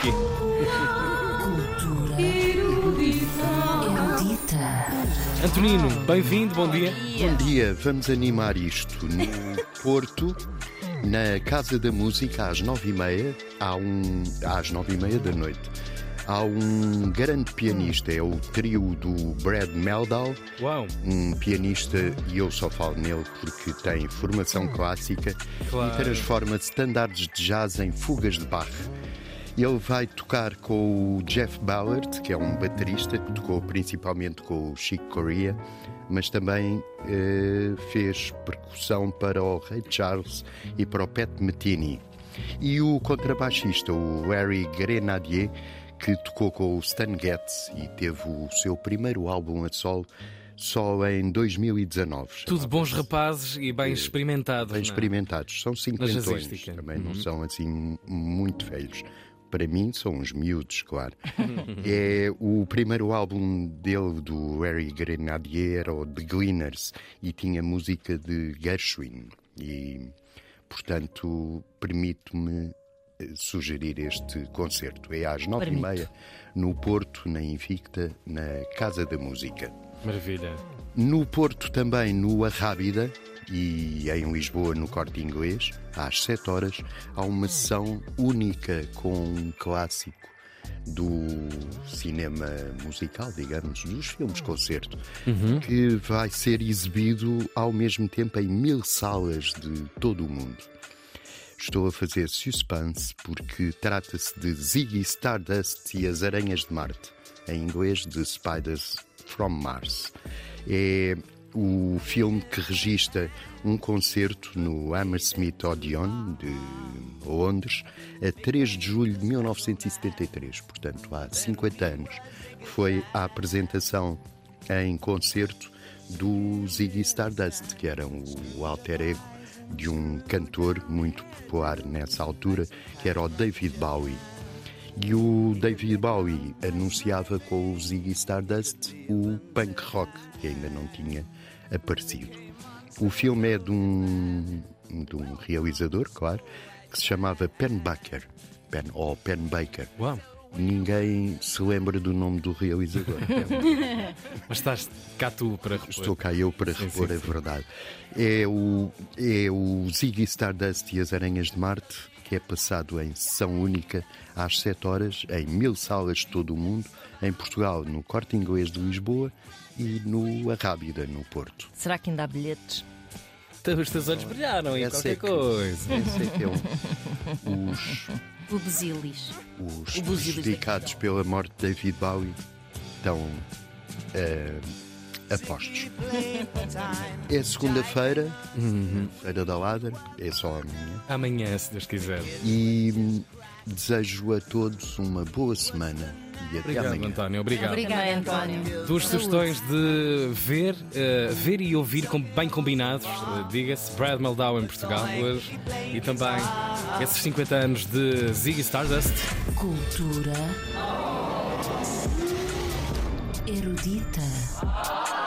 aqui. Antonino, bem-vindo, bom dia. Bom dia, vamos animar isto. No Porto, na Casa da Música, às nove e meia, há um, às nove e meia da noite, há um grande pianista, é o trio do Brad Meldal, Uau, um pianista, e eu só falo nele porque tem formação clássica Claro. e transforma standards de jazz em fugas de Bach. Ele vai tocar com o Jeff Ballard, que é um baterista que tocou principalmente com o Chick Corea, mas também eh, fez percussão para o Ray Charles e para o Pat Metheny. E o contrabaixista, o Harry Grenadier, que tocou com o Stan Getz e teve o seu primeiro álbum a solo só em 2019. tudo bons rapazes e bem experimentados. Bem é? experimentados, são cinquentões, também não são assim muito velhos. Para mim são uns miúdos, claro. é o primeiro álbum dele, do Harry Grenadier, era o The Gleaners, e tinha música de Gershwin. E, portanto, permito-me eh, sugerir este concerto. É às nove e Permito. meia, no Porto, na Invicta, na Casa da Música. Maravilha. No Porto também no Arrábida e em Lisboa no Corte Inglês, às 7 horas, há uma sessão única com um clássico do cinema musical, digamos, dos filmes concerto, que vai ser exibido ao mesmo tempo em mil salas de todo o mundo. Estou a fazer suspense porque trata-se de Ziggy Stardust e as Aranhas de Marte, em inglês The Spiders from Mars. É o filme que registra um concerto no Hammersmith Odeon de Londres a 3 de julho de 1973, portanto há 50 anos, que foi a apresentação em concerto do Ziggy Stardust, que era o alter ego de um cantor muito popular nessa altura, que era o David Bowie. E o David Bowie anunciava com o Ziggy Stardust o punk rock, que ainda não tinha aparecido. O filme é de um, de um realizador, claro, que se chamava Pen Baker, Pen, ou Pen Baker. Uau. Ninguém se lembra do nome do realizador. Mas estás cá tu para repor. Estou cá eu para Sim, repor sim, a sim. verdade. É o, é o Ziggy Stardust e as Aranhas de Marte, que é passado em sessão única às 7 horas, em mil salas de todo o mundo, em Portugal, no Corte Inglês de Lisboa e no Arrábida, no Porto. Será que ainda há bilhetes? Os teus olhos brilharam em Essa qualquer é que- coisa. Esse é que é um, os, O os O prejudicados pela morte de David Bowie estão eh, apostos. É segunda-feira, Feira da Ladra, é só amanhã. Amanhã, se Deus quiser. E desejo a todos uma boa semana e até Obrigado, amanhã. António. Obrigado. Obrigada, António. Duas sugestões de ver, eh, ver e ouvir com- bem combinados, eh, diga-se, Brad Meldau em Portugal hoje e também esses 50 anos de Ziggy Stardust. Cultura erudita.